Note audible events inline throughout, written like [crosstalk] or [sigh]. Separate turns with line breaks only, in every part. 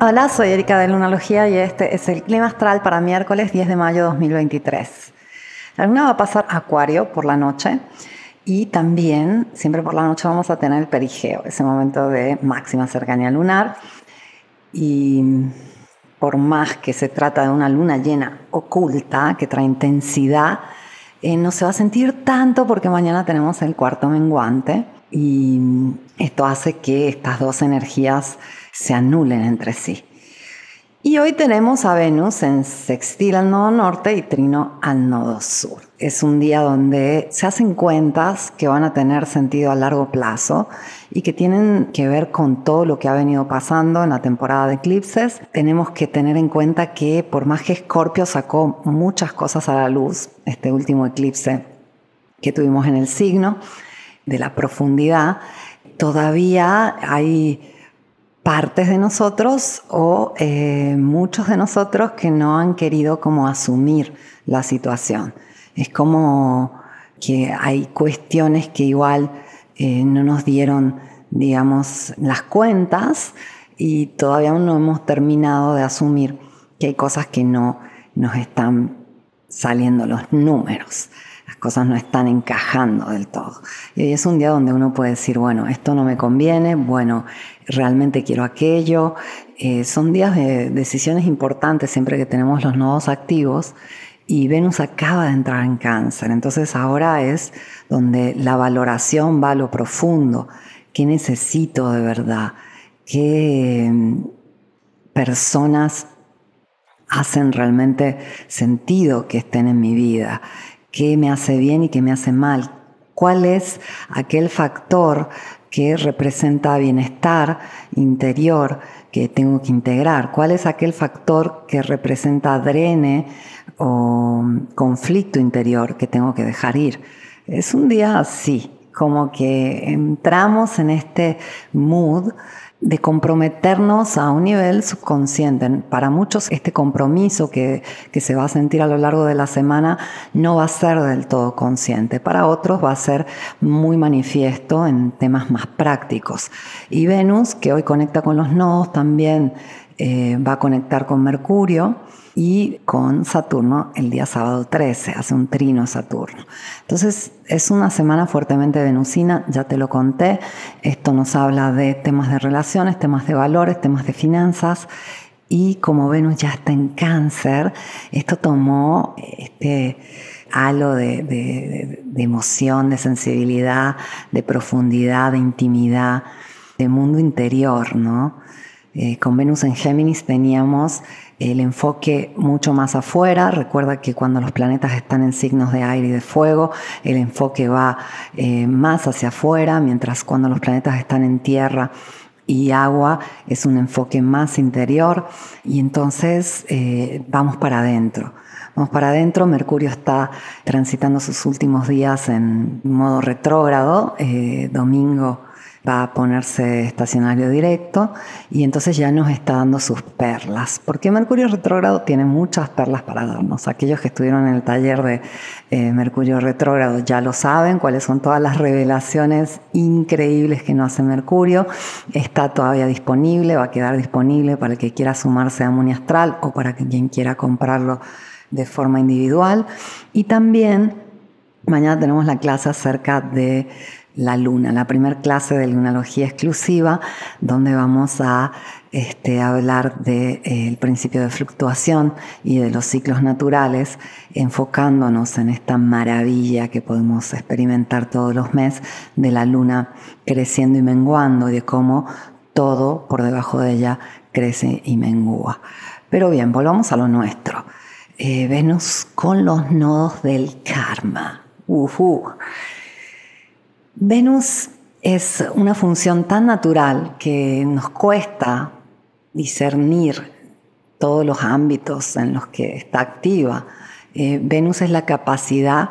Hola, soy Erika de Lunalogía y este es el clima astral para miércoles 10 de mayo de 2023. La luna va a pasar Acuario por la noche y también siempre por la noche vamos a tener el perigeo, ese momento de máxima cercanía lunar. Y por más que se trata de una luna llena oculta que trae intensidad, eh, no se va a sentir tanto porque mañana tenemos el cuarto menguante y esto hace que estas dos energías se anulen entre sí. Y hoy tenemos a Venus en sextil al nodo norte y trino al nodo sur. Es un día donde se hacen cuentas que van a tener sentido a largo plazo y que tienen que ver con todo lo que ha venido pasando en la temporada de eclipses. Tenemos que tener en cuenta que por más que Escorpio sacó muchas cosas a la luz, este último eclipse que tuvimos en el signo de la profundidad, todavía hay partes de nosotros o eh, muchos de nosotros que no han querido como asumir la situación. Es como que hay cuestiones que igual eh, no nos dieron, digamos, las cuentas y todavía no hemos terminado de asumir que hay cosas que no nos están saliendo los números las cosas no están encajando del todo. Y es un día donde uno puede decir, bueno, esto no me conviene, bueno, realmente quiero aquello. Eh, son días de decisiones importantes siempre que tenemos los nodos activos y Venus acaba de entrar en cáncer. Entonces ahora es donde la valoración va a lo profundo. ¿Qué necesito de verdad? ¿Qué mm, personas hacen realmente sentido que estén en mi vida? qué me hace bien y qué me hace mal, cuál es aquel factor que representa bienestar interior que tengo que integrar, cuál es aquel factor que representa drene o conflicto interior que tengo que dejar ir. Es un día así, como que entramos en este mood de comprometernos a un nivel subconsciente. Para muchos este compromiso que, que, se va a sentir a lo largo de la semana no va a ser del todo consciente. Para otros va a ser muy manifiesto en temas más prácticos. Y Venus, que hoy conecta con los nodos, también eh, va a conectar con Mercurio y con Saturno el día sábado 13, hace un trino Saturno. Entonces es una semana fuertemente venusina, ya te lo conté, esto nos habla de temas de relaciones, temas de valores, temas de finanzas y como Venus ya está en cáncer, esto tomó este halo de, emoción, de sensibilidad, de profundidad, de intimidad, de mundo interior, ¿no? Eh, con Venus en Géminis teníamos el enfoque mucho más afuera. Recuerda que cuando los planetas están en signos de aire y de fuego, el enfoque va eh, más hacia afuera, mientras cuando los planetas están en tierra y agua es un enfoque más interior y entonces eh, vamos para adentro. Vamos para adentro, Mercurio está transitando sus últimos días en modo retrógrado, domingo va a ponerse estacionario directo y entonces ya nos está dando sus perlas. Porque Mercurio retrógrado tiene muchas perlas para darnos. Aquellos que estuvieron en el taller de eh, Mercurio retrógrado ya lo saben, cuáles son todas las revelaciones increíbles que nos hace Mercurio. Está todavía disponible, va a quedar disponible para el que quiera sumarse a Muni Astral o para quien quiera comprarlo de forma individual. Y también mañana tenemos la clase acerca de la luna, la primera clase de lunalogía exclusiva, donde vamos a este, hablar del eh, principio de fluctuación y de los ciclos naturales, enfocándonos en esta maravilla que podemos experimentar todos los meses de la luna creciendo y menguando y de cómo todo por debajo de ella crece y mengua. Pero bien, volvamos a lo nuestro. Eh, Venus con los nodos del karma. Venus es una función tan natural que nos cuesta discernir todos los ámbitos en los que está activa. Eh, Venus es la capacidad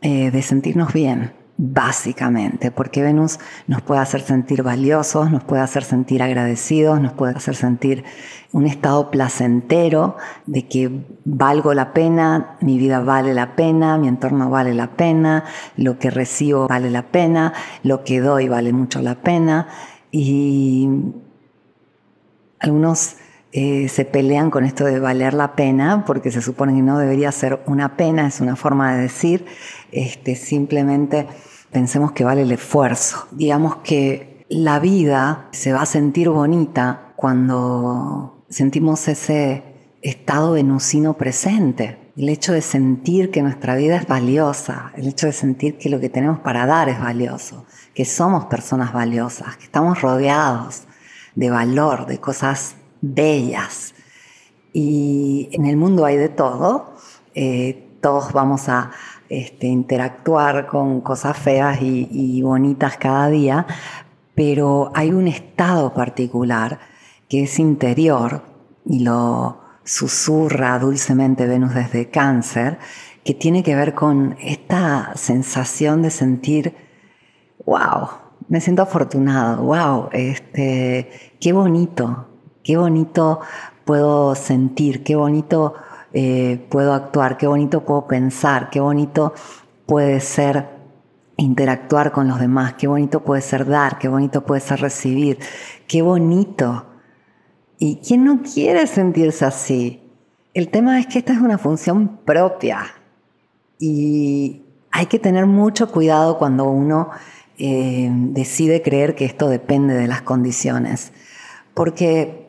eh, de sentirnos bien, básicamente, porque Venus nos puede hacer sentir valiosos, nos puede hacer sentir agradecidos, nos puede hacer sentir un estado placentero de que valgo la pena, mi vida vale la pena, mi entorno vale la pena, lo que recibo vale la pena, lo que doy vale mucho la pena. Y algunos eh, se pelean con esto de valer la pena, porque se supone que no debería ser una pena, es una forma de decir, este, simplemente pensemos que vale el esfuerzo. Digamos que la vida se va a sentir bonita cuando sentimos ese estado venusino presente. El hecho de sentir que nuestra vida es valiosa, el hecho de sentir que lo que tenemos para dar es valioso, que somos personas valiosas, que estamos rodeados de valor, de cosas bellas. Y en el mundo hay de todo. Eh, todos vamos a este, interactuar con cosas feas y, y bonitas cada día, pero hay un estado particular que es interior y lo susurra dulcemente Venus desde cáncer, que tiene que ver con esta sensación de sentir, wow, me siento afortunado, wow, este, qué bonito, qué bonito puedo sentir, qué bonito eh, puedo actuar, qué bonito puedo pensar, qué bonito puede ser interactuar con los demás, qué bonito puede ser dar, qué bonito puede ser recibir, qué bonito. ¿Y quién no quiere sentirse así? El tema es que esta es una función propia y hay que tener mucho cuidado cuando uno eh, decide creer que esto depende de las condiciones, porque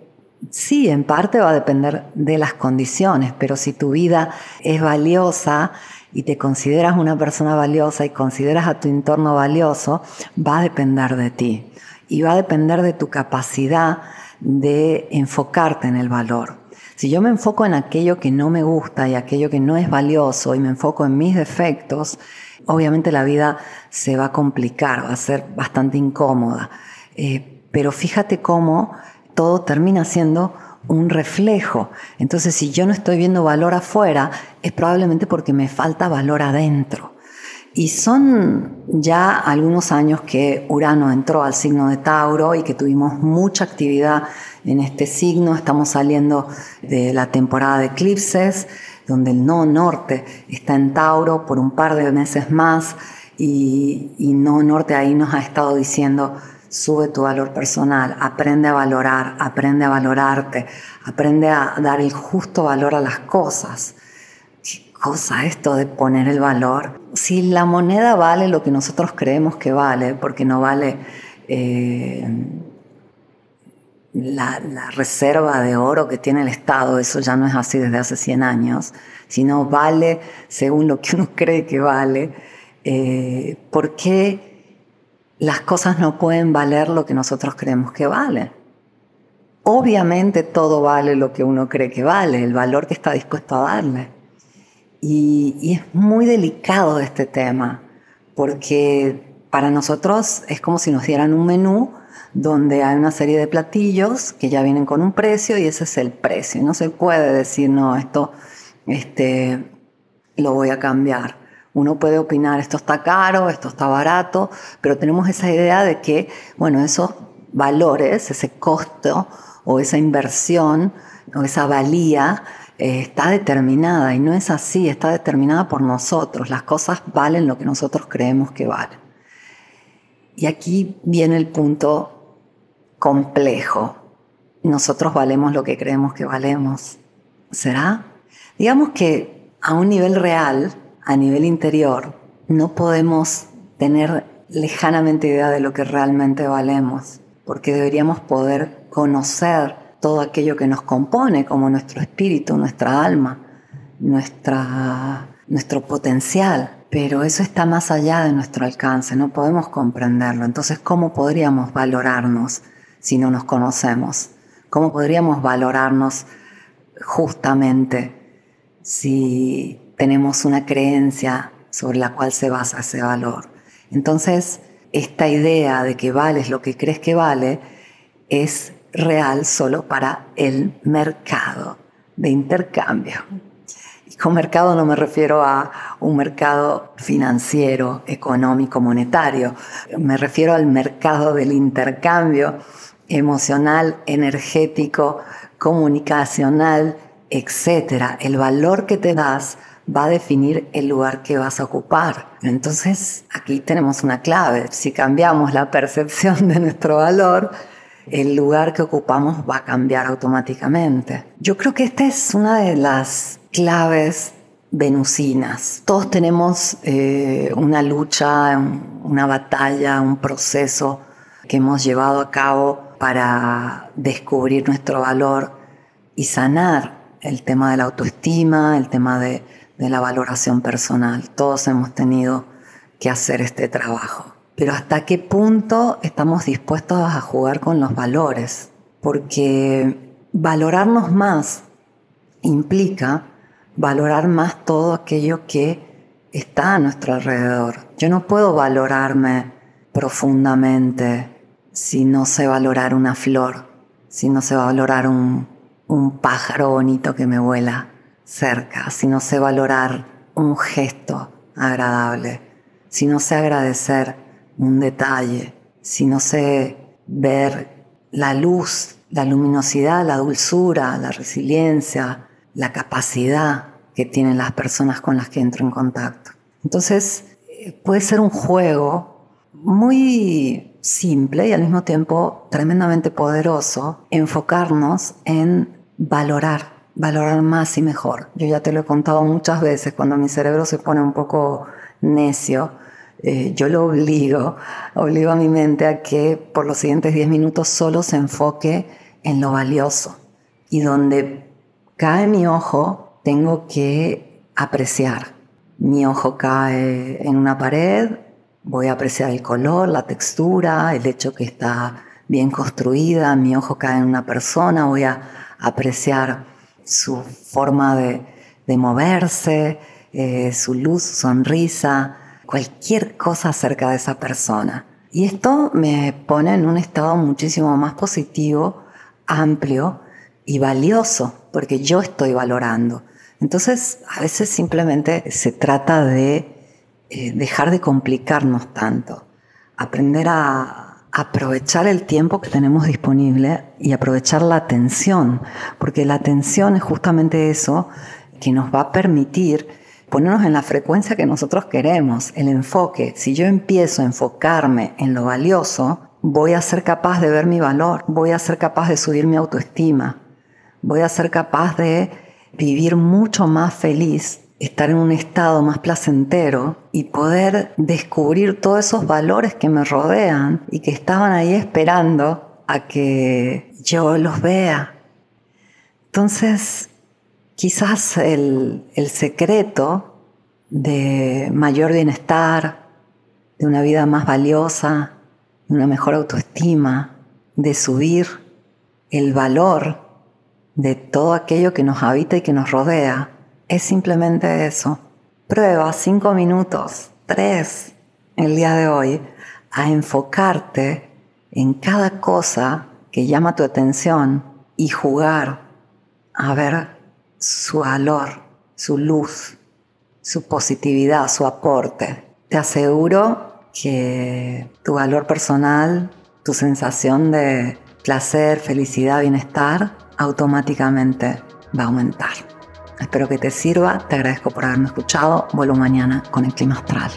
Sí, en parte va a depender de las condiciones, pero si tu vida es valiosa y te consideras una persona valiosa y consideras a tu entorno valioso, va a depender de ti y va a depender de tu capacidad de enfocarte en el valor. Si yo me enfoco en aquello que no me gusta y aquello que no es valioso y me enfoco en mis defectos, obviamente la vida se va a complicar, va a ser bastante incómoda. Eh, pero fíjate cómo todo termina siendo un reflejo. Entonces, si yo no estoy viendo valor afuera, es probablemente porque me falta valor adentro. Y son ya algunos años que Urano entró al signo de Tauro y que tuvimos mucha actividad en este signo. Estamos saliendo de la temporada de eclipses, donde el no norte está en Tauro por un par de meses más y, no norte ahí nos ha estado diciendo Sube tu valor personal, aprende a valorar, aprende a valorarte, aprende a dar el justo valor a las cosas. ¿Qué cosa esto de poner el valor? Si la moneda vale lo que nosotros creemos que vale, porque no vale eh, la, reserva de oro que tiene el Estado, eso ya no es así desde hace 100 años, sino vale según lo que uno [laughs] cree que vale, eh, ¿por qué? Las cosas no pueden valer lo que nosotros creemos que vale. Obviamente todo vale lo que uno cree que vale, el valor que está dispuesto a darle. Y, es muy delicado este tema, porque para nosotros es como si nos dieran un menú donde hay una serie de platillos que ya vienen con un precio y ese es el precio. No se puede decir, no, esto este, lo voy a cambiar. Uno puede opinar, esto está caro, esto está barato, pero tenemos esa idea de que, bueno, esos valores, ese costo o esa inversión o esa valía eh, está determinada y no es así, está determinada por nosotros. Las cosas valen lo que nosotros creemos que valen. Y aquí viene el punto complejo. Nosotros valemos lo que creemos que valemos. ¿Será? Digamos que a un nivel real, a nivel interior no podemos tener lejanamente idea de lo que realmente valemos, porque deberíamos poder conocer todo aquello que nos compone, como nuestro espíritu, nuestra alma, nuestra, nuestro potencial. Pero eso está más allá de nuestro alcance, no podemos comprenderlo. Entonces, ¿cómo podríamos valorarnos si no nos conocemos? ¿Cómo podríamos valorarnos justamente si tenemos una creencia sobre la cual se basa ese valor. Entonces, esta idea de que vales lo que crees que vale es real solo para el mercado de intercambio. con mercado no me refiero a un mercado financiero, económico, monetario. Me refiero al mercado del intercambio emocional, energético, comunicacional, etc. El valor que te das va a definir el lugar que vas a ocupar. Entonces, aquí tenemos una clave. Si cambiamos la percepción de nuestro valor, el lugar que ocupamos va a cambiar automáticamente. Yo creo que esta es una de las claves venusinas. Todos tenemos eh, una lucha, una batalla, un proceso que hemos llevado a cabo para descubrir nuestro valor y sanar el tema de la autoestima, el tema de, de la valoración personal. Todos hemos tenido que hacer este trabajo. Pero hasta qué punto estamos dispuestos a jugar con los valores. Porque valorarnos más implica valorar más todo aquello que está a nuestro alrededor. Yo no puedo valorarme profundamente si no sé valorar una flor, si no sé valorar un, un pájaro bonito que me vuela cerca, si no sé valorar un gesto agradable, si no sé agradecer un detalle, si no sé ver la luz, la luminosidad, la dulzura, la resiliencia, la capacidad que tienen las personas con las que entro en contacto. Entonces, eh, puede ser un juego muy simple y al mismo tiempo tremendamente poderoso enfocarnos en valorar, valorar más y mejor. Yo ya te lo he contado muchas veces, cuando mi cerebro se pone un poco necio, eh, yo lo obligo, [laughs] obligo a mi mente a que por los siguientes 10 minutos solo se enfoque en lo valioso y donde cae mi ojo, tengo que apreciar. Mi ojo cae en una pared, voy a apreciar el color, la textura, el hecho que está bien construida. Mi ojo cae en una persona, voy a apreciar su forma de, moverse, eh, su luz, su sonrisa, cualquier cosa acerca de esa persona. Y esto me pone en un estado muchísimo más positivo, amplio y valioso, porque yo estoy valorando. Entonces, a veces simplemente se trata de eh, dejar de complicarnos tanto, aprender a aprovechar el tiempo que tenemos disponible y aprovechar la atención, porque la atención es justamente eso que nos va a permitir ponernos en la frecuencia que nosotros queremos, el enfoque. Si yo empiezo a enfocarme en lo valioso, voy a ser capaz de ver mi valor, voy a ser capaz de subir mi autoestima, voy a ser capaz de vivir mucho más feliz, estar en un estado más placentero y poder descubrir todos esos valores que me rodean y que estaban ahí esperando a que yo los vea. Entonces, quizás el, el secreto de mayor bienestar, de una vida más valiosa, de una mejor autoestima, de subir el valor de todo aquello que nos habita y que nos rodea, es simplemente eso. Prueba cinco minutos, tres, el día de hoy, a enfocarte en cada cosa que llama tu atención y jugar a ver su valor, su luz, su positividad, su aporte. Te aseguro que tu valor personal, tu sensación de placer, felicidad, bienestar, automáticamente va a aumentar. Espero que te sirva, te agradezco por haberme escuchado, vuelvo mañana con el clima astral.